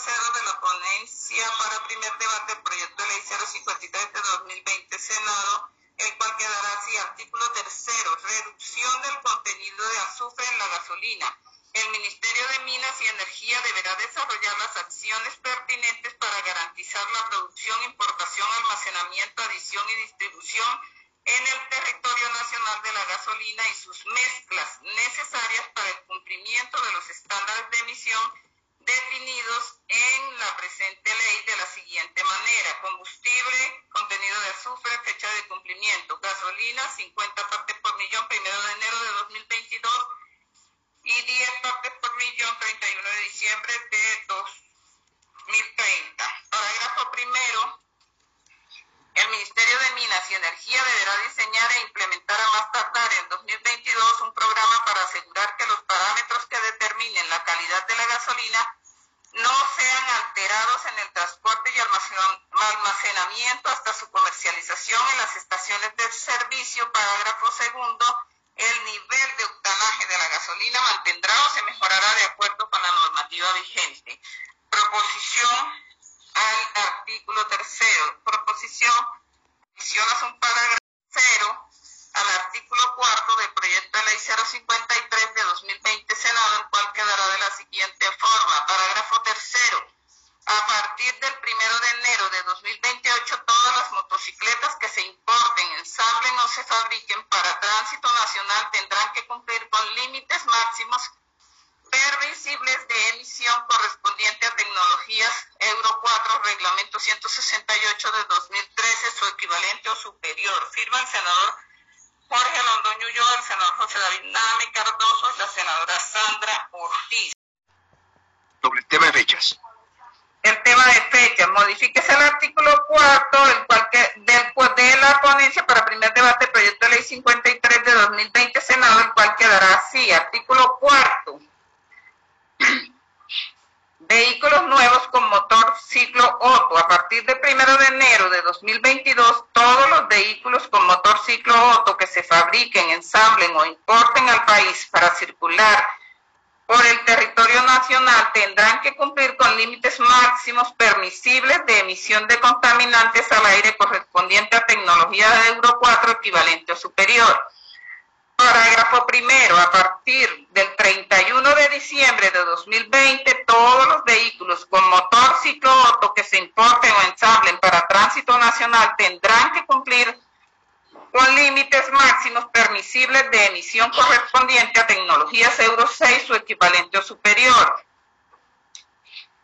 tercero de la ponencia para primer debate del proyecto de ley 053 de 2020 Senado, el cual quedará así. Artículo tercero, reducción del contenido de azufre en la gasolina. El Ministerio de Minas y Energía deberá desarrollar las acciones pertinentes para garantizar la producción, importación, almacenamiento, adición y distribución en el territorio nacional de la gasolina y sus mezclas necesarias para el cumplimiento de los estándares de emisión definidos en la presente ley de la siguiente manera. Combustible, contenido de azufre, fecha de cumplimiento. Gasolina, 50 partes por millón, primero de enero de 2022 y 10 partes por millón, 31 de diciembre de 2030. Parágrafo primero. El Ministerio de Minas y Energía deberá diseñar e implementar a más tardar en 2022 un programa para asegurar que los parámetros que determinen la calidad de la gasolina sean alterados en el transporte y almacenamiento hasta su comercialización en las estaciones de servicio. Parágrafo segundo. El nivel de octanaje de la gasolina mantendrá o se mejorará de acuerdo con la normativa vigente. Proposición al artículo tercero. Proposición adiciona un parágrafo cero al artículo cuarto del proyecto de ley 053 partir del primero de enero de 2028, todas las motocicletas que se importen, ensamblen o se fabriquen para tránsito nacional tendrán que cumplir con límites máximos permisibles de emisión correspondiente a tecnologías Euro 4, Reglamento 168 de 2013, su equivalente o superior. Firma el senador Jorge Londoño el senador José David Name Cardoso la senadora Sandra Ortiz. Sobre el tema de fechas. El tema de fechas. Modifíquese el artículo cuarto el cual que, del, de la ponencia para primer debate del proyecto de ley 53 de 2020 Senado, el cual quedará así. Artículo cuarto Vehículos nuevos con motor ciclo Otto. A partir del 1 de enero de 2022, todos los vehículos con motor ciclo Otto que se fabriquen, ensamblen o importen al país para circular por el territorio nacional tendrán que cumplir máximos permisibles de emisión de contaminantes al aire correspondiente a tecnología de Euro 4 equivalente o superior Parágrafo primero. A partir del 31 de diciembre de 2020, todos los vehículos con motor ciclo que se importen o ensamblen para tránsito nacional tendrán que cumplir con límites máximos permisibles de emisión correspondiente a tecnologías Euro 6 o equivalente o superior.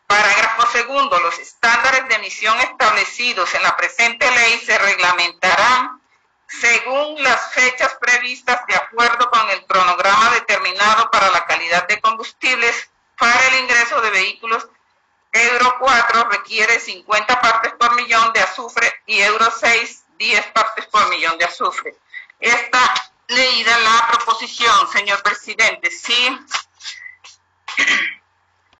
Parágrafo segundo. Los estándares de emisión establecidos en la presente ley se reglamentarán según las fechas previstas de acuerdo con el cronograma determinado para la calidad de combustibles para el ingreso de vehículos Euro 4 requiere 50 partes por millón de azufre y Euro 6 10 partes por millón de azufre. Está leída la proposición, señor presidente. Sí.